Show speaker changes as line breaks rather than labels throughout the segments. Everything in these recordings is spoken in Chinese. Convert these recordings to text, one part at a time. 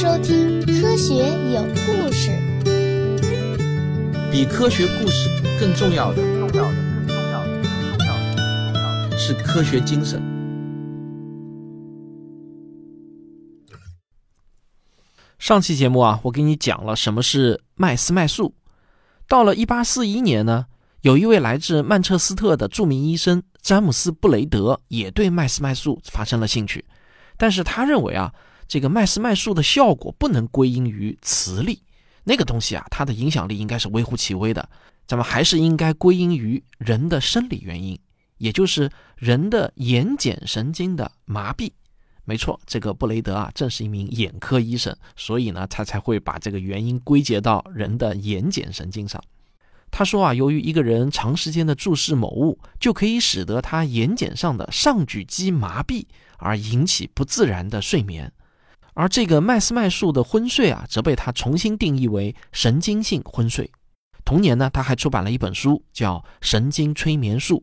收听《科学有故事》。
比科学故事更重要的，重要的，更重要的，更重要的，更重要的是科学精神。
上期节目啊，我给你讲了什么是麦斯麦素。到了1841年呢，有一位来自曼彻斯特的著名医生詹姆斯·布雷德也对麦斯麦素发生了兴趣，但是他认为啊，这个麦斯麦素的效果不能归因于磁力，那个东西啊，它的影响力应该是微乎其微的，咱们还是应该归因于人的生理原因，也就是人的眼睑神经的麻痹。没错，这个布雷德啊，正是一名眼科医生，所以呢，他才会把这个原因归结到人的眼睑神经上。他说啊，由于一个人长时间的注视某物，就可以使得他眼睑上的上举肌麻痹，而引起不自然的睡眠。而这个麦斯麦素的昏睡啊，则被他重新定义为神经性昏睡。同年呢，他还出版了一本书，叫《神经催眠术》。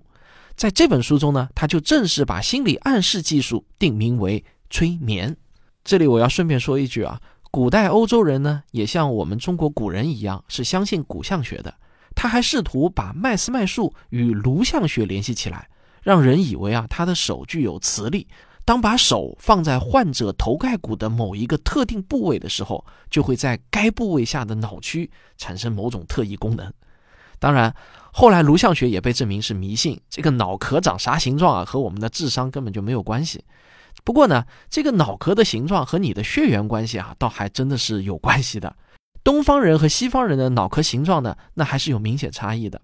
在这本书中呢，他就正式把心理暗示技术定名为。催眠，这里我要顺便说一句啊，古代欧洲人呢，也像我们中国古人一样，是相信骨相学的。他还试图把麦斯麦素与颅相学联系起来，让人以为啊，他的手具有磁力，当把手放在患者头盖骨的某一个特定部位的时候，就会在该部位下的脑区产生某种特异功能。当然，后来颅相学也被证明是迷信，这个脑壳长啥形状啊，和我们的智商根本就没有关系。不过呢，这个脑壳的形状和你的血缘关系啊，倒还真的是有关系的。东方人和西方人的脑壳形状呢，那还是有明显差异的。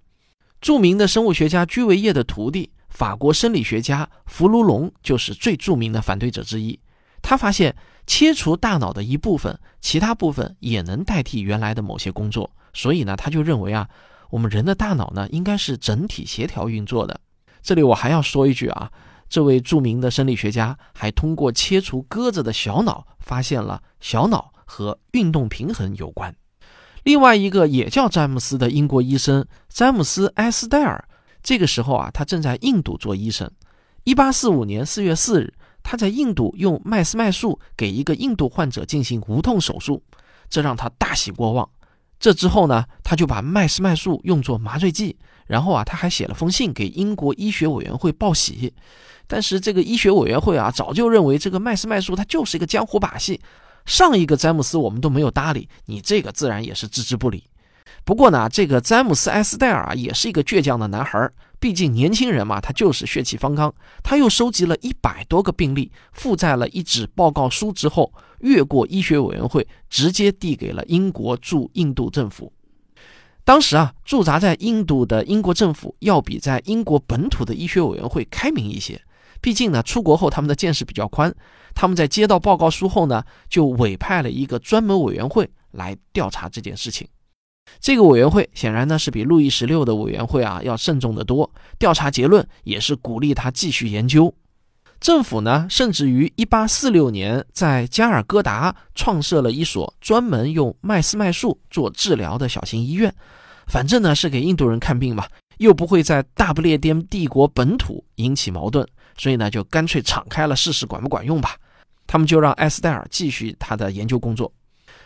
著名的生物学家居维叶的徒弟，法国生理学家弗卢龙就是最著名的反对者之一。他发现，切除大脑的一部分，其他部分也能代替原来的某些工作。所以呢，他就认为啊，我们人的大脑呢，应该是整体协调运作的。这里我还要说一句啊。这位著名的生理学家还通过切除鸽子的小脑，发现了小脑和运动平衡有关。另外一个也叫詹姆斯的英国医生詹姆斯·埃斯戴尔，这个时候啊，他正在印度做医生。一八四五年四月四日，他在印度用麦斯麦素给一个印度患者进行无痛手术，这让他大喜过望。这之后呢，他就把麦斯麦素用作麻醉剂，然后啊，他还写了封信给英国医学委员会报喜。但是这个医学委员会啊，早就认为这个麦斯麦素它就是一个江湖把戏。上一个詹姆斯我们都没有搭理，你这个自然也是置之不理。不过呢，这个詹姆斯埃斯戴尔啊，也是一个倔强的男孩毕竟年轻人嘛，他就是血气方刚。他又收集了一百多个病例，附在了一纸报告书之后，越过医学委员会，直接递给了英国驻印度政府。当时啊，驻扎在印度的英国政府要比在英国本土的医学委员会开明一些。毕竟呢，出国后他们的见识比较宽，他们在接到报告书后呢，就委派了一个专门委员会来调查这件事情。这个委员会显然呢是比路易十六的委员会啊要慎重得多，调查结论也是鼓励他继续研究。政府呢甚至于1846年在加尔各答创设了一所专门用麦斯麦素做治疗的小型医院，反正呢是给印度人看病嘛，又不会在大不列颠帝国本土引起矛盾。所以呢，就干脆敞开了试试管不管用吧。他们就让埃斯戴尔继续他的研究工作。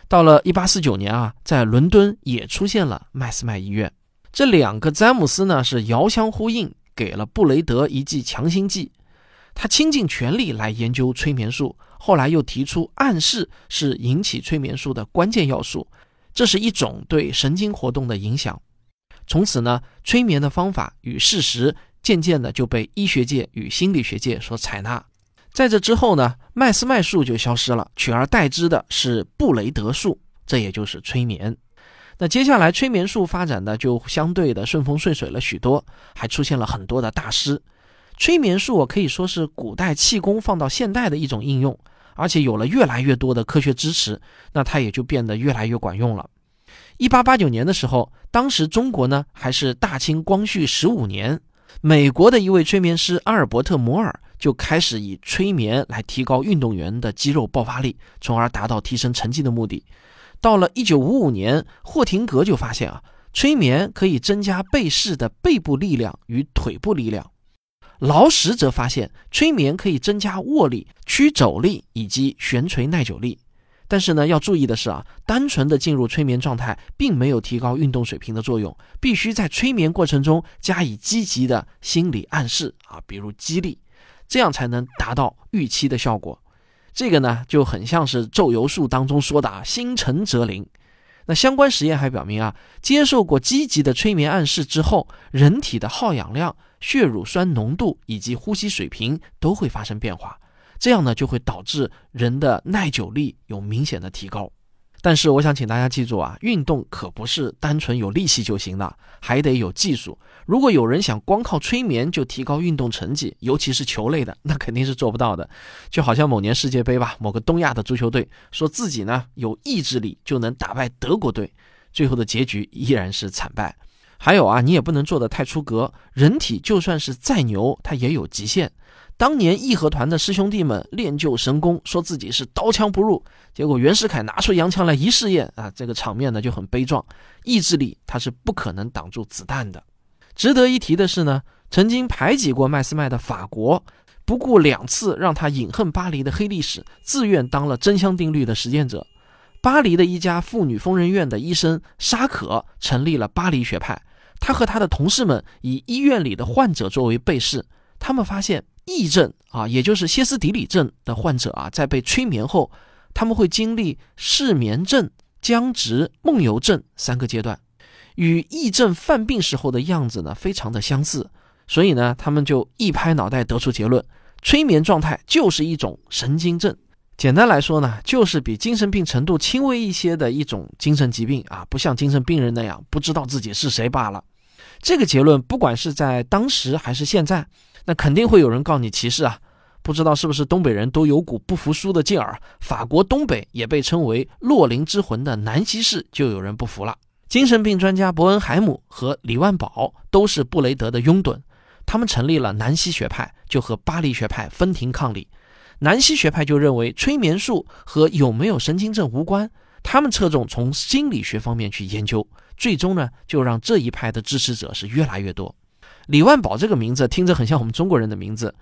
到了1849年啊，在伦敦也出现了麦斯麦医院。这两个詹姆斯呢是遥相呼应，给了布雷德一剂强心剂。他倾尽全力来研究催眠术，后来又提出暗示是引起催眠术的关键要素，这是一种对神经活动的影响。从此呢，催眠的方法与事实。渐渐的就被医学界与心理学界所采纳。在这之后呢，麦斯麦术就消失了，取而代之的是布雷德术，这也就是催眠。那接下来催眠术发展的就相对的顺风顺水了许多，还出现了很多的大师。催眠术可以说是古代气功放到现代的一种应用，而且有了越来越多的科学支持，那它也就变得越来越管用了。一八八九年的时候，当时中国呢还是大清光绪十五年。美国的一位催眠师阿尔伯特·摩尔就开始以催眠来提高运动员的肌肉爆发力，从而达到提升成绩的目的。到了1955年，霍廷格就发现啊，催眠可以增加被试的背部力量与腿部力量。劳什则发现催眠可以增加握力、屈肘力以及悬垂耐久力。但是呢，要注意的是啊，单纯的进入催眠状态，并没有提高运动水平的作用，必须在催眠过程中加以积极的心理暗示啊，比如激励，这样才能达到预期的效果。这个呢，就很像是咒游术当中说的“心诚则灵”。那相关实验还表明啊，接受过积极的催眠暗示之后，人体的耗氧量、血乳酸浓度以及呼吸水平都会发生变化。这样呢，就会导致人的耐久力有明显的提高。但是，我想请大家记住啊，运动可不是单纯有力气就行的，还得有技术。如果有人想光靠催眠就提高运动成绩，尤其是球类的，那肯定是做不到的。就好像某年世界杯吧，某个东亚的足球队说自己呢有意志力就能打败德国队，最后的结局依然是惨败。还有啊，你也不能做得太出格，人体就算是再牛，它也有极限。当年义和团的师兄弟们练就神功，说自己是刀枪不入，结果袁世凯拿出洋枪来一试验啊，这个场面呢就很悲壮。意志力它是不可能挡住子弹的。值得一提的是呢，曾经排挤过麦斯麦的法国，不顾两次让他饮恨巴黎的黑历史，自愿当了真香定律的实践者。巴黎的一家妇女疯人院的医生沙可成立了巴黎学派，他和他的同事们以医院里的患者作为被试，他们发现。癔症啊，也就是歇斯底里症的患者啊，在被催眠后，他们会经历失眠症、僵直、梦游症三个阶段，与癔症犯病时候的样子呢非常的相似。所以呢，他们就一拍脑袋得出结论：催眠状态就是一种神经症。简单来说呢，就是比精神病程度轻微一些的一种精神疾病啊，不像精神病人那样不知道自己是谁罢了。这个结论，不管是在当时还是现在。那肯定会有人告你歧视啊！不知道是不是东北人都有股不服输的劲儿？法国东北也被称为“洛林之魂”的南希市就有人不服了。精神病专家伯恩海姆和李万宝都是布雷德的拥趸，他们成立了南希学派，就和巴黎学派分庭抗礼。南希学派就认为催眠术和有没有神经症无关，他们侧重从心理学方面去研究，最终呢就让这一派的支持者是越来越多。李万宝这个名字听着很像我们中国人的名字，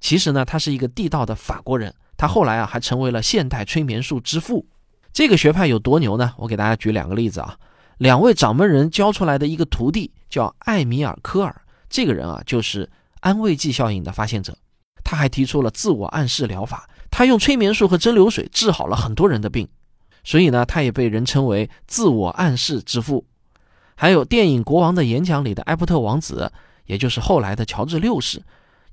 其实呢，他是一个地道的法国人。他后来啊，还成为了现代催眠术之父。这个学派有多牛呢？我给大家举两个例子啊。两位掌门人教出来的一个徒弟叫艾米尔·科尔，这个人啊，就是安慰剂效应的发现者。他还提出了自我暗示疗法，他用催眠术和蒸馏水治好了很多人的病，所以呢，他也被人称为自我暗示之父。还有电影《国王的演讲》里的埃伯特王子。也就是后来的乔治六世，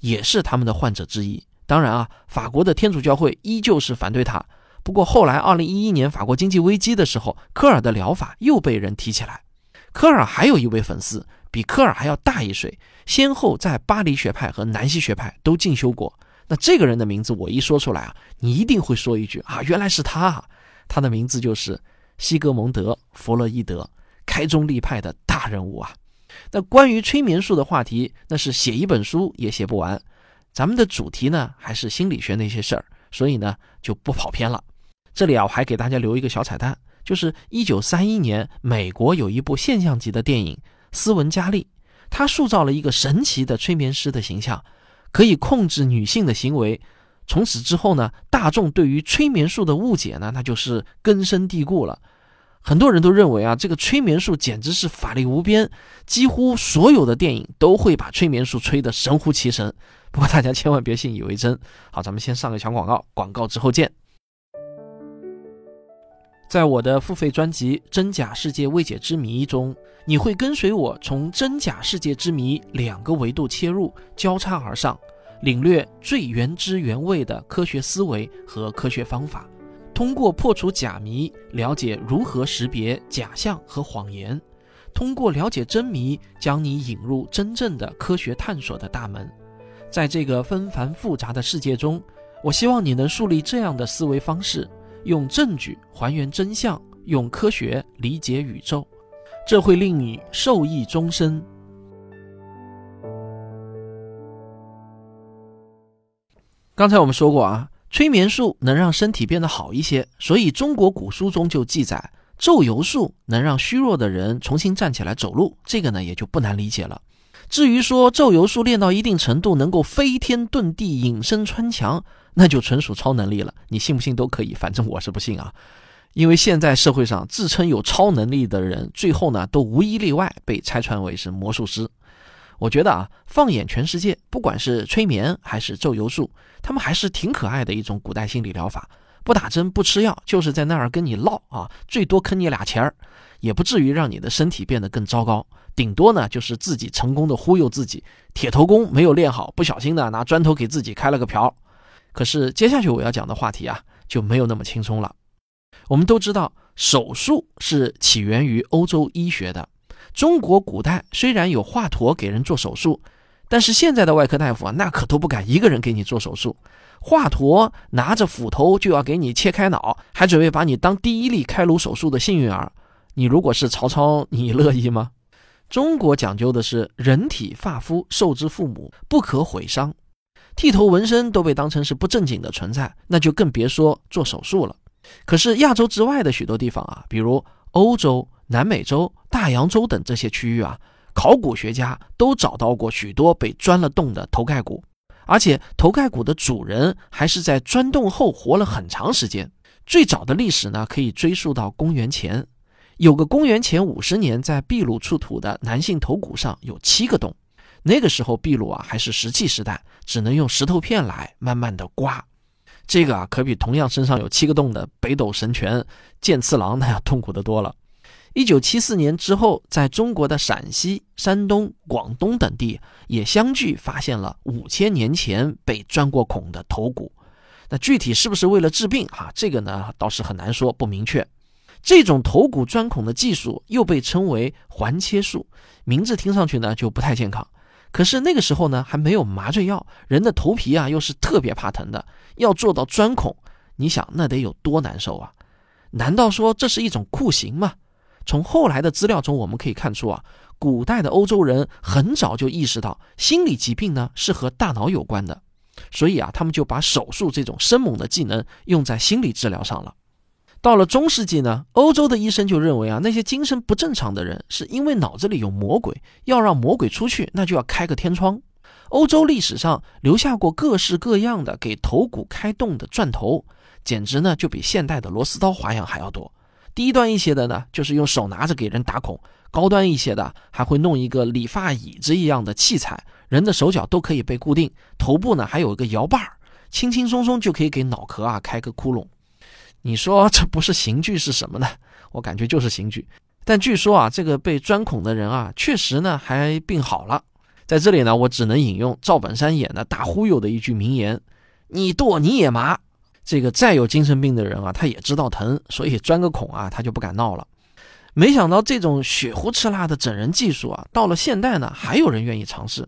也是他们的患者之一。当然啊，法国的天主教会依旧是反对他。不过后来，二零一一年法国经济危机的时候，科尔的疗法又被人提起来。科尔还有一位粉丝，比科尔还要大一岁，先后在巴黎学派和南希学派都进修过。那这个人的名字我一说出来啊，你一定会说一句啊，原来是他。啊他的名字就是西格蒙德·弗洛伊德，开宗立派的大人物啊。那关于催眠术的话题，那是写一本书也写不完。咱们的主题呢，还是心理学那些事儿，所以呢就不跑偏了。这里啊，我还给大家留一个小彩蛋，就是一九三一年，美国有一部现象级的电影《斯文加利》，他塑造了一个神奇的催眠师的形象，可以控制女性的行为。从此之后呢，大众对于催眠术的误解呢，那就是根深蒂固了。很多人都认为啊，这个催眠术简直是法力无边，几乎所有的电影都会把催眠术吹得神乎其神。不过大家千万别信以为真。好，咱们先上个小广告，广告之后见。在我的付费专辑《真假世界未解之谜》中，你会跟随我从真假世界之谜两个维度切入，交叉而上，领略最原汁原味的科学思维和科学方法。通过破除假谜，了解如何识别假象和谎言；通过了解真谜，将你引入真正的科学探索的大门。在这个纷繁复杂的世界中，我希望你能树立这样的思维方式：用证据还原真相，用科学理解宇宙。这会令你受益终身。刚才我们说过啊。催眠术能让身体变得好一些，所以中国古书中就记载，咒游术能让虚弱的人重新站起来走路。这个呢也就不难理解了。至于说咒游术练到一定程度能够飞天遁地、隐身穿墙，那就纯属超能力了。你信不信都可以，反正我是不信啊。因为现在社会上自称有超能力的人，最后呢都无一例外被拆穿为是魔术师。我觉得啊，放眼全世界，不管是催眠还是咒游术，他们还是挺可爱的一种古代心理疗法。不打针不吃药，就是在那儿跟你唠啊，最多坑你俩钱儿，也不至于让你的身体变得更糟糕。顶多呢就是自己成功的忽悠自己，铁头功没有练好，不小心呢拿砖头给自己开了个瓢。可是接下去我要讲的话题啊就没有那么轻松了。我们都知道，手术是起源于欧洲医学的。中国古代虽然有华佗给人做手术，但是现在的外科大夫啊，那可都不敢一个人给你做手术。华佗拿着斧头就要给你切开脑，还准备把你当第一例开颅手术的幸运儿。你如果是曹操，你乐意吗？中国讲究的是人体发肤受之父母，不可毁伤。剃头纹身都被当成是不正经的存在，那就更别说做手术了。可是亚洲之外的许多地方啊，比如欧洲、南美洲、大洋洲等这些区域啊，考古学家都找到过许多被钻了洞的头盖骨，而且头盖骨的主人还是在钻洞后活了很长时间。最早的历史呢，可以追溯到公元前。有个公元前五十年在秘鲁出土的男性头骨上有七个洞，那个时候秘鲁啊还是石器时代，只能用石头片来慢慢的刮，这个啊可比同样身上有七个洞的北斗神拳剑次郎那要痛苦的多了。一九七四年之后，在中国的陕西、山东、广东等地也相继发现了五千年前被钻过孔的头骨，那具体是不是为了治病啊？这个呢倒是很难说，不明确。这种头骨钻孔的技术又被称为环切术，名字听上去呢就不太健康。可是那个时候呢还没有麻醉药，人的头皮啊又是特别怕疼的，要做到钻孔，你想那得有多难受啊？难道说这是一种酷刑吗？从后来的资料中我们可以看出啊，古代的欧洲人很早就意识到心理疾病呢是和大脑有关的，所以啊他们就把手术这种生猛的技能用在心理治疗上了。到了中世纪呢，欧洲的医生就认为啊，那些精神不正常的人是因为脑子里有魔鬼，要让魔鬼出去，那就要开个天窗。欧洲历史上留下过各式各样的给头骨开洞的钻头，简直呢就比现代的螺丝刀花样还要多。低端一些的呢，就是用手拿着给人打孔；高端一些的，还会弄一个理发椅子一样的器材，人的手脚都可以被固定，头部呢还有一个摇把儿，轻轻松松就可以给脑壳啊开个窟窿。你说这不是刑具是什么呢？我感觉就是刑具。但据说啊，这个被钻孔的人啊，确实呢还病好了。在这里呢，我只能引用赵本山演的大忽悠的一句名言：“你剁你也麻。”这个再有精神病的人啊，他也知道疼，所以钻个孔啊，他就不敢闹了。没想到这种血糊吃辣的整人技术啊，到了现代呢，还有人愿意尝试。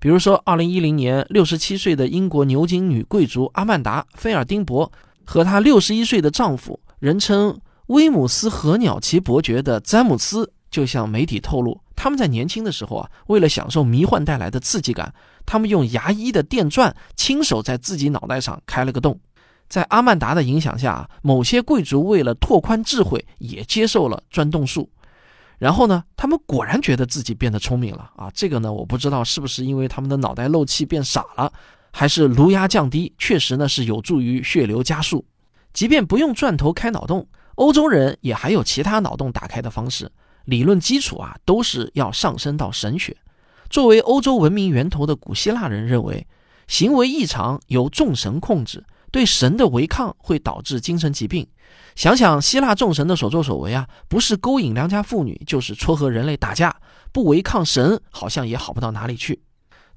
比如说，二零一零年，六十七岁的英国牛津女贵族阿曼达·菲尔丁伯。和她六十一岁的丈夫，人称威姆斯河鸟奇伯爵的詹姆斯，就向媒体透露，他们在年轻的时候啊，为了享受迷幻带来的刺激感，他们用牙医的电钻亲手在自己脑袋上开了个洞。在阿曼达的影响下，某些贵族为了拓宽智慧，也接受了钻洞术。然后呢，他们果然觉得自己变得聪明了啊！这个呢，我不知道是不是因为他们的脑袋漏气变傻了。还是颅压降低，确实呢是有助于血流加速。即便不用钻头开脑洞，欧洲人也还有其他脑洞打开的方式。理论基础啊都是要上升到神学。作为欧洲文明源头的古希腊人认为，行为异常由众神控制，对神的违抗会导致精神疾病。想想希腊众神的所作所为啊，不是勾引良家妇女，就是撮合人类打架，不违抗神，好像也好不到哪里去。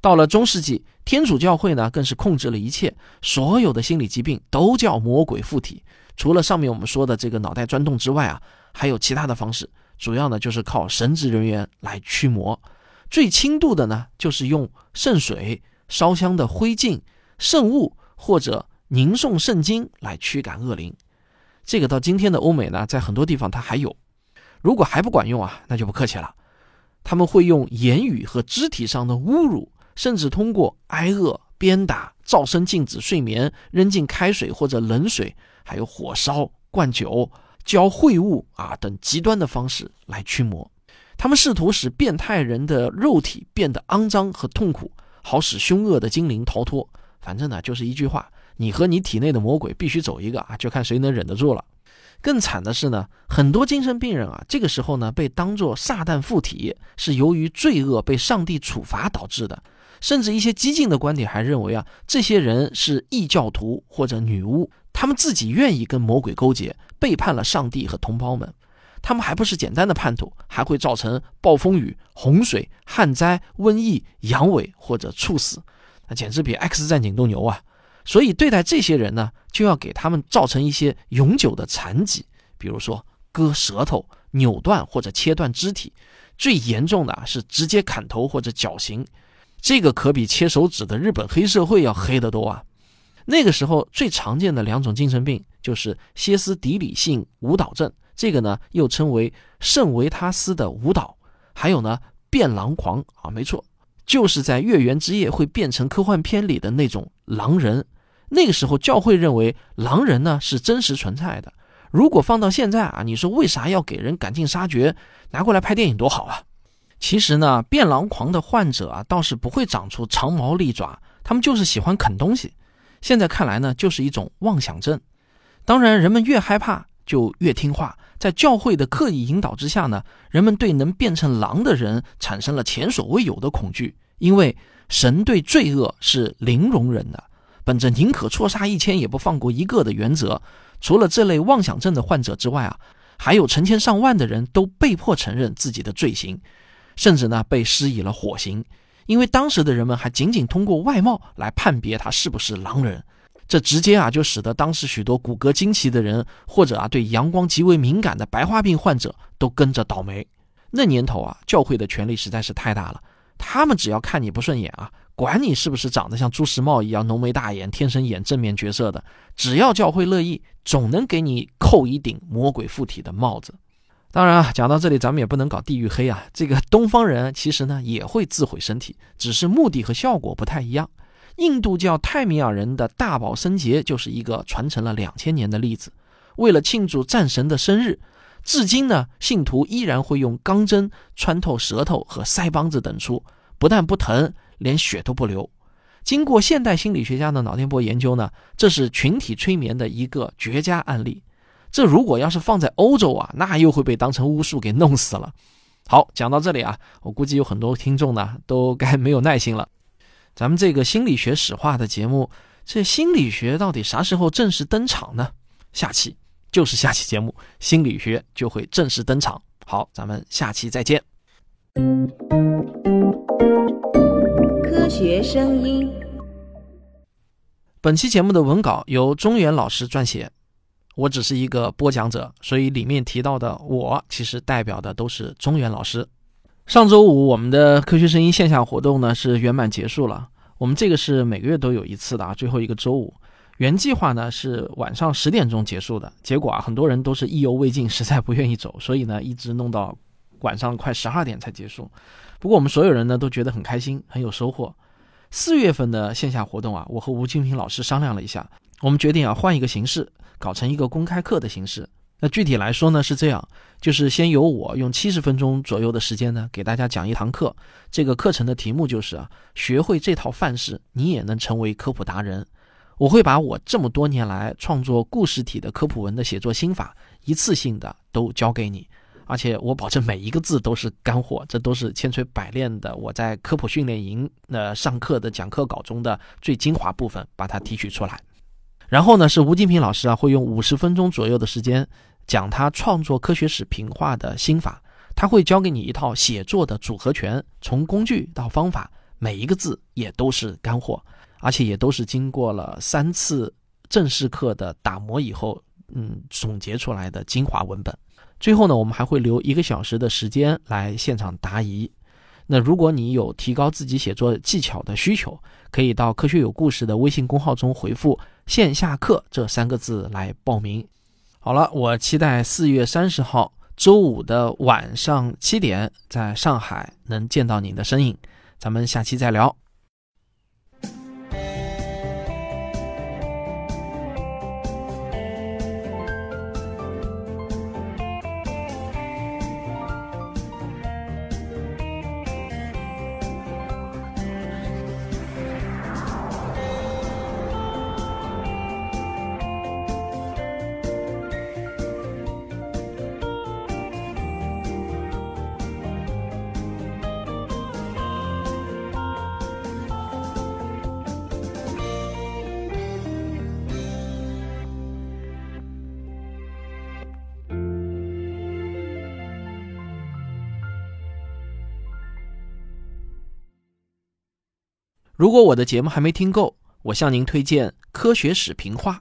到了中世纪，天主教会呢更是控制了一切，所有的心理疾病都叫魔鬼附体。除了上面我们说的这个脑袋钻洞之外啊，还有其他的方式，主要呢就是靠神职人员来驱魔。最轻度的呢，就是用圣水、烧香的灰烬、圣物或者吟诵圣经来驱赶恶灵。这个到今天的欧美呢，在很多地方它还有。如果还不管用啊，那就不客气了，他们会用言语和肢体上的侮辱。甚至通过挨饿、鞭打、噪声禁止睡眠、扔进开水或者冷水，还有火烧、灌酒、浇秽物啊等极端的方式来驱魔。他们试图使变态人的肉体变得肮脏和痛苦，好使凶恶的精灵逃脱。反正呢，就是一句话：你和你体内的魔鬼必须走一个啊，就看谁能忍得住了。更惨的是呢，很多精神病人啊，这个时候呢被当作撒旦附体，是由于罪恶被上帝处罚导致的。甚至一些激进的观点还认为啊，这些人是异教徒或者女巫，他们自己愿意跟魔鬼勾结，背叛了上帝和同胞们。他们还不是简单的叛徒，还会造成暴风雨、洪水、旱灾、瘟疫、阳痿或者猝死，那简直比 X 战警都牛啊！所以对待这些人呢，就要给他们造成一些永久的残疾，比如说割舌头、扭断或者切断肢体，最严重的是直接砍头或者绞刑。这个可比切手指的日本黑社会要黑得多啊！那个时候最常见的两种精神病就是歇斯底里性舞蹈症，这个呢又称为圣维他斯的舞蹈，还有呢变狼狂啊，没错，就是在月圆之夜会变成科幻片里的那种狼人。那个时候教会认为狼人呢是真实存在的。如果放到现在啊，你说为啥要给人赶尽杀绝，拿过来拍电影多好啊！其实呢，变狼狂的患者啊，倒是不会长出长毛利爪，他们就是喜欢啃东西。现在看来呢，就是一种妄想症。当然，人们越害怕就越听话。在教会的刻意引导之下呢，人们对能变成狼的人产生了前所未有的恐惧，因为神对罪恶是零容忍的。本着宁可错杀一千也不放过一个的原则，除了这类妄想症的患者之外啊，还有成千上万的人都被迫承认自己的罪行。甚至呢被施以了火刑，因为当时的人们还仅仅通过外貌来判别他是不是狼人，这直接啊就使得当时许多骨骼惊奇的人，或者啊对阳光极为敏感的白化病患者都跟着倒霉。那年头啊，教会的权力实在是太大了，他们只要看你不顺眼啊，管你是不是长得像朱时茂一样浓眉大眼，天生演正面角色的，只要教会乐意，总能给你扣一顶魔鬼附体的帽子。当然啊，讲到这里，咱们也不能搞地域黑啊。这个东方人其实呢也会自毁身体，只是目的和效果不太一样。印度教泰米尔人的大宝生节就是一个传承了两千年的例子。为了庆祝战神的生日，至今呢信徒依然会用钢针穿透舌头和腮帮子等处，不但不疼，连血都不流。经过现代心理学家的脑电波研究呢，这是群体催眠的一个绝佳案例。这如果要是放在欧洲啊，那又会被当成巫术给弄死了。好，讲到这里啊，我估计有很多听众呢都该没有耐心了。咱们这个心理学史话的节目，这心理学到底啥时候正式登场呢？下期就是下期节目，心理学就会正式登场。好，咱们下期再见。
科学声音。
本期节目的文稿由中原老师撰写。我只是一个播讲者，所以里面提到的我其实代表的都是中原老师。上周五我们的科学声音线下活动呢是圆满结束了。我们这个是每个月都有一次的啊，最后一个周五。原计划呢是晚上十点钟结束的，结果啊很多人都是意犹未尽，实在不愿意走，所以呢一直弄到晚上快十二点才结束。不过我们所有人呢都觉得很开心，很有收获。四月份的线下活动啊，我和吴金平老师商量了一下，我们决定啊换一个形式。搞成一个公开课的形式，那具体来说呢是这样，就是先由我用七十分钟左右的时间呢给大家讲一堂课。这个课程的题目就是啊，学会这套范式，你也能成为科普达人。我会把我这么多年来创作故事体的科普文的写作心法，一次性的都教给你，而且我保证每一个字都是干货，这都是千锤百炼的。我在科普训练营那上课的讲课稿中的最精华部分，把它提取出来。然后呢，是吴金平老师啊，会用五十分钟左右的时间讲他创作科学史评话的心法。他会教给你一套写作的组合拳，从工具到方法，每一个字也都是干货，而且也都是经过了三次正式课的打磨以后，嗯，总结出来的精华文本。最后呢，我们还会留一个小时的时间来现场答疑。那如果你有提高自己写作技巧的需求，可以到“科学有故事”的微信公号中回复。线下课这三个字来报名。好了，我期待四月三十号周五的晚上七点，在上海能见到你的身影。咱们下期再聊。如果我的节目还没听够，我向您推荐《科学史评话》。